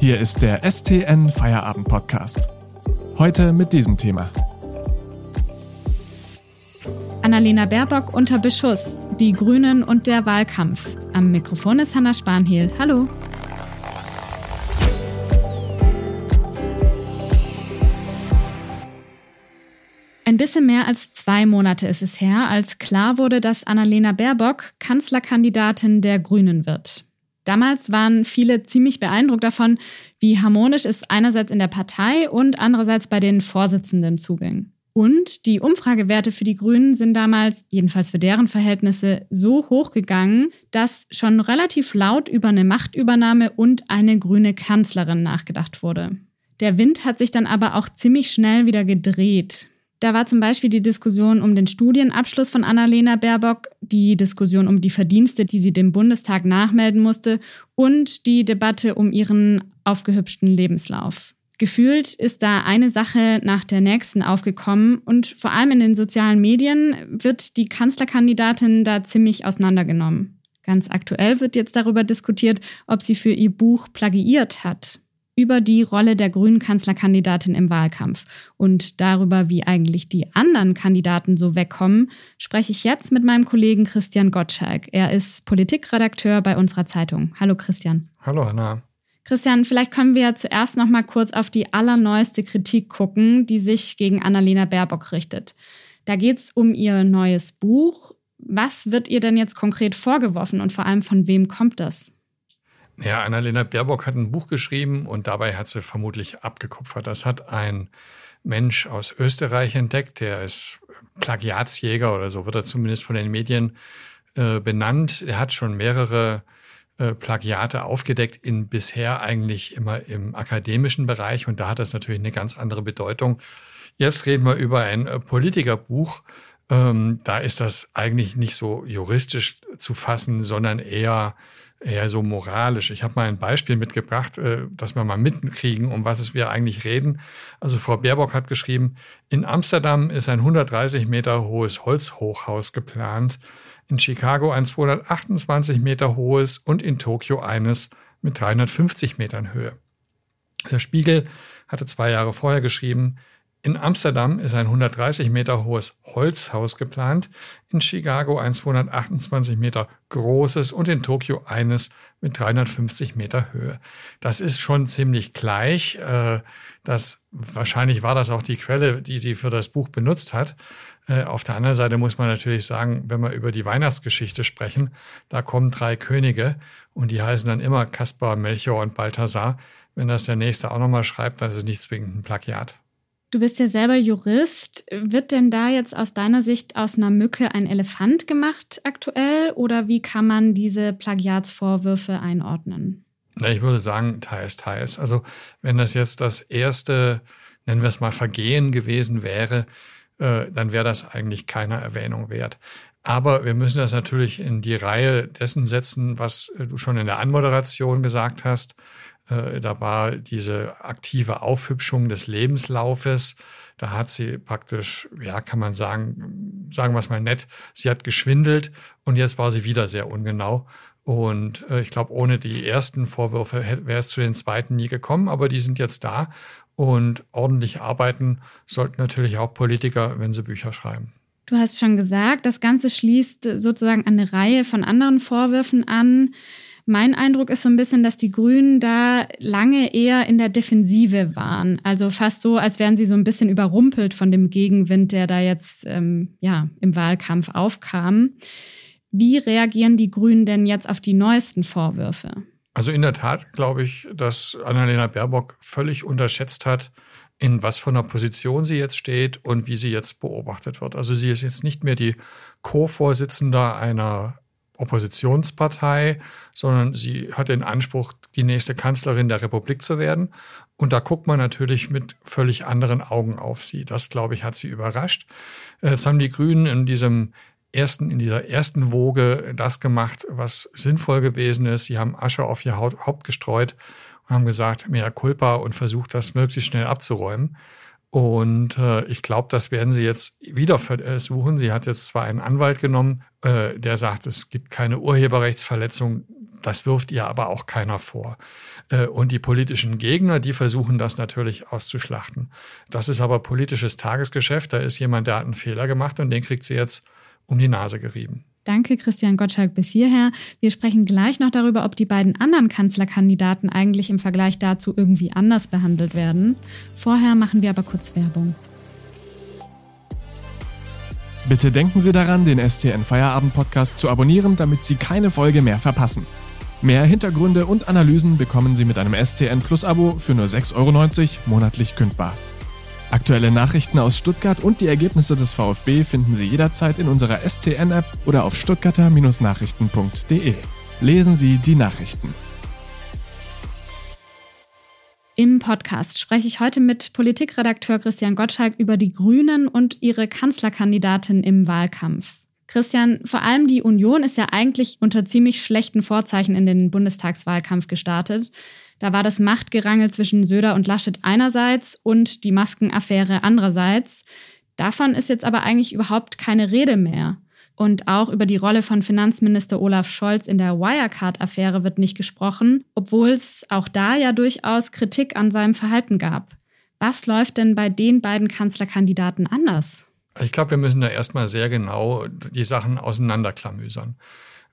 Hier ist der STN Feierabend Podcast. Heute mit diesem Thema. Annalena Baerbock unter Beschuss, die Grünen und der Wahlkampf. Am Mikrofon ist Hanna Spanhiel. Hallo. Ein bisschen mehr als zwei Monate ist es her, als klar wurde, dass Annalena Baerbock Kanzlerkandidatin der Grünen wird. Damals waren viele ziemlich beeindruckt davon, wie harmonisch es einerseits in der Partei und andererseits bei den Vorsitzenden zuging. Und die Umfragewerte für die Grünen sind damals, jedenfalls für deren Verhältnisse, so hoch gegangen, dass schon relativ laut über eine Machtübernahme und eine grüne Kanzlerin nachgedacht wurde. Der Wind hat sich dann aber auch ziemlich schnell wieder gedreht. Da war zum Beispiel die Diskussion um den Studienabschluss von Annalena Baerbock, die Diskussion um die Verdienste, die sie dem Bundestag nachmelden musste und die Debatte um ihren aufgehübschten Lebenslauf. Gefühlt ist da eine Sache nach der nächsten aufgekommen und vor allem in den sozialen Medien wird die Kanzlerkandidatin da ziemlich auseinandergenommen. Ganz aktuell wird jetzt darüber diskutiert, ob sie für ihr Buch plagiiert hat über die Rolle der grünen Kanzlerkandidatin im Wahlkampf und darüber, wie eigentlich die anderen Kandidaten so wegkommen, spreche ich jetzt mit meinem Kollegen Christian Gottschalk. Er ist Politikredakteur bei unserer Zeitung. Hallo Christian. Hallo Anna. Christian, vielleicht können wir zuerst noch mal kurz auf die allerneueste Kritik gucken, die sich gegen Annalena Baerbock richtet. Da geht es um ihr neues Buch. Was wird ihr denn jetzt konkret vorgeworfen und vor allem von wem kommt das? Ja, Annalena Baerbock hat ein Buch geschrieben und dabei hat sie vermutlich abgekupfert. Das hat ein Mensch aus Österreich entdeckt, der ist Plagiatsjäger oder so wird er zumindest von den Medien äh, benannt. Er hat schon mehrere äh, Plagiate aufgedeckt in bisher eigentlich immer im akademischen Bereich und da hat das natürlich eine ganz andere Bedeutung. Jetzt reden wir über ein äh, Politikerbuch. Ähm, da ist das eigentlich nicht so juristisch zu fassen, sondern eher eher so moralisch. Ich habe mal ein Beispiel mitgebracht, äh, dass wir mal mitkriegen, um was es wir eigentlich reden. Also Frau Baerbock hat geschrieben, in Amsterdam ist ein 130 Meter hohes Holzhochhaus geplant, in Chicago ein 228 Meter hohes und in Tokio eines mit 350 Metern Höhe. Der Spiegel hatte zwei Jahre vorher geschrieben, in Amsterdam ist ein 130 Meter hohes Holzhaus geplant, in Chicago ein 228 Meter großes und in Tokio eines mit 350 Meter Höhe. Das ist schon ziemlich gleich. Äh, das, wahrscheinlich war das auch die Quelle, die sie für das Buch benutzt hat. Äh, auf der anderen Seite muss man natürlich sagen, wenn wir über die Weihnachtsgeschichte sprechen, da kommen drei Könige und die heißen dann immer Kaspar, Melchior und Balthasar. Wenn das der Nächste auch nochmal schreibt, dann ist es nicht zwingend ein Plagiat. Du bist ja selber Jurist. Wird denn da jetzt aus deiner Sicht aus einer Mücke ein Elefant gemacht aktuell oder wie kann man diese Plagiatsvorwürfe einordnen? Ich würde sagen, teils, teils. Also wenn das jetzt das erste, nennen wir es mal, Vergehen gewesen wäre, äh, dann wäre das eigentlich keiner Erwähnung wert. Aber wir müssen das natürlich in die Reihe dessen setzen, was du schon in der Anmoderation gesagt hast. Äh, da war diese aktive Aufhübschung des Lebenslaufes. Da hat sie praktisch, ja, kann man sagen, sagen wir es mal nett, sie hat geschwindelt und jetzt war sie wieder sehr ungenau. Und äh, ich glaube, ohne die ersten Vorwürfe wäre es zu den zweiten nie gekommen, aber die sind jetzt da. Und ordentlich arbeiten sollten natürlich auch Politiker, wenn sie Bücher schreiben. Du hast schon gesagt, das Ganze schließt sozusagen eine Reihe von anderen Vorwürfen an. Mein Eindruck ist so ein bisschen, dass die Grünen da lange eher in der Defensive waren. Also fast so, als wären sie so ein bisschen überrumpelt von dem Gegenwind, der da jetzt ähm, ja, im Wahlkampf aufkam. Wie reagieren die Grünen denn jetzt auf die neuesten Vorwürfe? Also in der Tat glaube ich, dass Annalena Baerbock völlig unterschätzt hat, in was von einer Position sie jetzt steht und wie sie jetzt beobachtet wird. Also sie ist jetzt nicht mehr die Co-Vorsitzende einer Oppositionspartei, sondern sie hat den Anspruch, die nächste Kanzlerin der Republik zu werden. Und da guckt man natürlich mit völlig anderen Augen auf sie. Das, glaube ich, hat sie überrascht. Jetzt haben die Grünen in diesem ersten, in dieser ersten Woge das gemacht, was sinnvoll gewesen ist. Sie haben Asche auf ihr Haupt gestreut und haben gesagt, mehr Culpa und versucht, das möglichst schnell abzuräumen. Und äh, ich glaube, das werden sie jetzt wieder versuchen. Sie hat jetzt zwar einen Anwalt genommen, äh, der sagt, es gibt keine Urheberrechtsverletzung. das wirft ihr aber auch keiner vor. Äh, und die politischen Gegner, die versuchen das natürlich auszuschlachten. Das ist aber politisches Tagesgeschäft. Da ist jemand, der hat einen Fehler gemacht und den kriegt sie jetzt um die Nase gerieben. Danke, Christian Gottschalk, bis hierher. Wir sprechen gleich noch darüber, ob die beiden anderen Kanzlerkandidaten eigentlich im Vergleich dazu irgendwie anders behandelt werden. Vorher machen wir aber kurz Werbung. Bitte denken Sie daran, den STN Feierabend Podcast zu abonnieren, damit Sie keine Folge mehr verpassen. Mehr Hintergründe und Analysen bekommen Sie mit einem STN Plus Abo für nur 6,90 Euro monatlich kündbar. Aktuelle Nachrichten aus Stuttgart und die Ergebnisse des VfB finden Sie jederzeit in unserer STN-App oder auf stuttgarter-nachrichten.de. Lesen Sie die Nachrichten. Im Podcast spreche ich heute mit Politikredakteur Christian Gottschalk über die Grünen und ihre Kanzlerkandidatin im Wahlkampf. Christian, vor allem die Union ist ja eigentlich unter ziemlich schlechten Vorzeichen in den Bundestagswahlkampf gestartet. Da war das Machtgerangel zwischen Söder und Laschet einerseits und die Maskenaffäre andererseits. Davon ist jetzt aber eigentlich überhaupt keine Rede mehr. Und auch über die Rolle von Finanzminister Olaf Scholz in der Wirecard-Affäre wird nicht gesprochen, obwohl es auch da ja durchaus Kritik an seinem Verhalten gab. Was läuft denn bei den beiden Kanzlerkandidaten anders? Ich glaube, wir müssen da erstmal sehr genau die Sachen auseinanderklamüsern.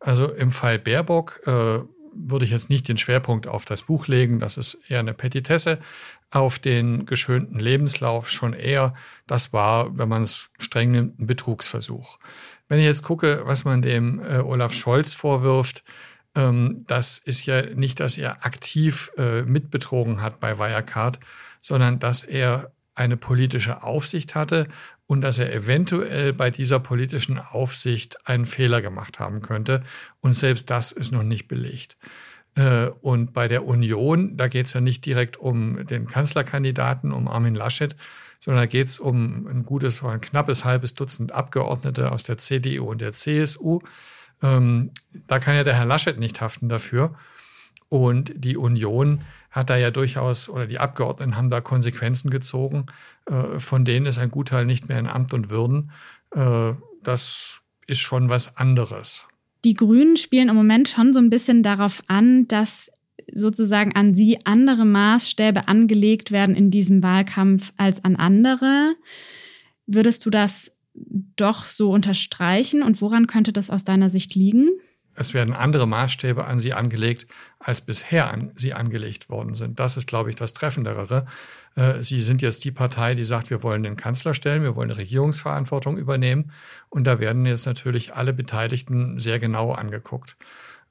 Also im Fall Baerbock äh, würde ich jetzt nicht den Schwerpunkt auf das Buch legen, das ist eher eine Petitesse, auf den geschönten Lebenslauf schon eher, das war, wenn man es streng nimmt, ein Betrugsversuch. Wenn ich jetzt gucke, was man dem äh, Olaf Scholz vorwirft, ähm, das ist ja nicht, dass er aktiv äh, mitbetrogen hat bei Wirecard, sondern dass er eine politische Aufsicht hatte und dass er eventuell bei dieser politischen Aufsicht einen Fehler gemacht haben könnte. Und selbst das ist noch nicht belegt. Äh, und bei der Union, da geht es ja nicht direkt um den Kanzlerkandidaten, um Armin Laschet, sondern da geht es um ein gutes, ein knappes halbes Dutzend Abgeordnete aus der CDU und der CSU. Ähm, da kann ja der Herr Laschet nicht haften dafür. Und die Union hat da ja durchaus, oder die Abgeordneten haben da Konsequenzen gezogen, äh, von denen ist ein Gutteil nicht mehr in Amt und Würden. Äh, das ist schon was anderes. Die Grünen spielen im Moment schon so ein bisschen darauf an, dass sozusagen an sie andere Maßstäbe angelegt werden in diesem Wahlkampf als an andere. Würdest du das doch so unterstreichen und woran könnte das aus deiner Sicht liegen? Es werden andere Maßstäbe an sie angelegt, als bisher an sie angelegt worden sind. Das ist, glaube ich, das Treffendere. Äh, sie sind jetzt die Partei, die sagt, wir wollen den Kanzler stellen, wir wollen Regierungsverantwortung übernehmen. Und da werden jetzt natürlich alle Beteiligten sehr genau angeguckt.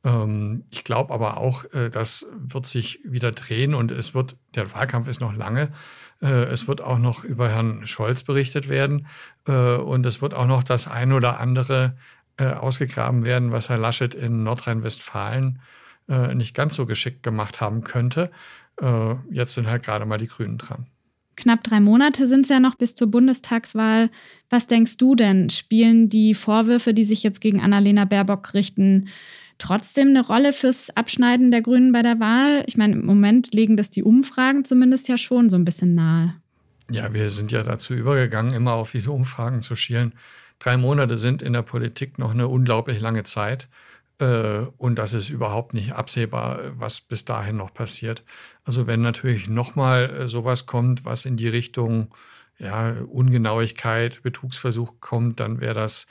Ähm, ich glaube aber auch, äh, das wird sich wieder drehen und es wird, der Wahlkampf ist noch lange. Äh, es wird auch noch über Herrn Scholz berichtet werden und es wird auch noch das ein oder andere äh, ausgegraben werden, was Herr Laschet in Nordrhein-Westfalen äh, nicht ganz so geschickt gemacht haben könnte. Äh, jetzt sind halt gerade mal die Grünen dran. Knapp drei Monate sind es ja noch bis zur Bundestagswahl. Was denkst du denn? Spielen die Vorwürfe, die sich jetzt gegen Annalena Baerbock richten, trotzdem eine Rolle fürs Abschneiden der Grünen bei der Wahl? Ich meine, im Moment legen das die Umfragen zumindest ja schon so ein bisschen nahe. Ja, wir sind ja dazu übergegangen, immer auf diese Umfragen zu schielen. Drei Monate sind in der Politik noch eine unglaublich lange Zeit. Äh, und das ist überhaupt nicht absehbar, was bis dahin noch passiert. Also wenn natürlich nochmal äh, sowas kommt, was in die Richtung ja, Ungenauigkeit, Betrugsversuch kommt, dann wäre das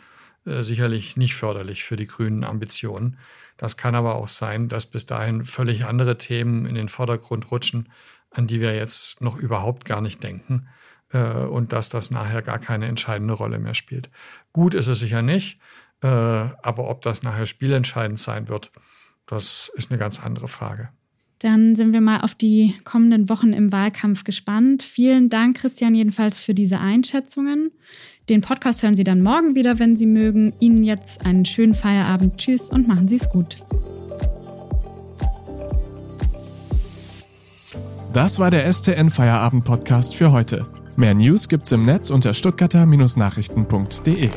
äh, sicherlich nicht förderlich für die grünen Ambitionen. Das kann aber auch sein, dass bis dahin völlig andere Themen in den Vordergrund rutschen, an die wir jetzt noch überhaupt gar nicht denken und dass das nachher gar keine entscheidende Rolle mehr spielt. Gut ist es sicher nicht, äh, aber ob das nachher spielentscheidend sein wird, das ist eine ganz andere Frage. Dann sind wir mal auf die kommenden Wochen im Wahlkampf gespannt. Vielen Dank, Christian, jedenfalls für diese Einschätzungen. Den Podcast hören Sie dann morgen wieder, wenn Sie mögen. Ihnen jetzt einen schönen Feierabend. Tschüss und machen Sie es gut. Das war der STN Feierabend Podcast für heute. Mehr News gibt's im Netz unter stuttgarter-nachrichten.de.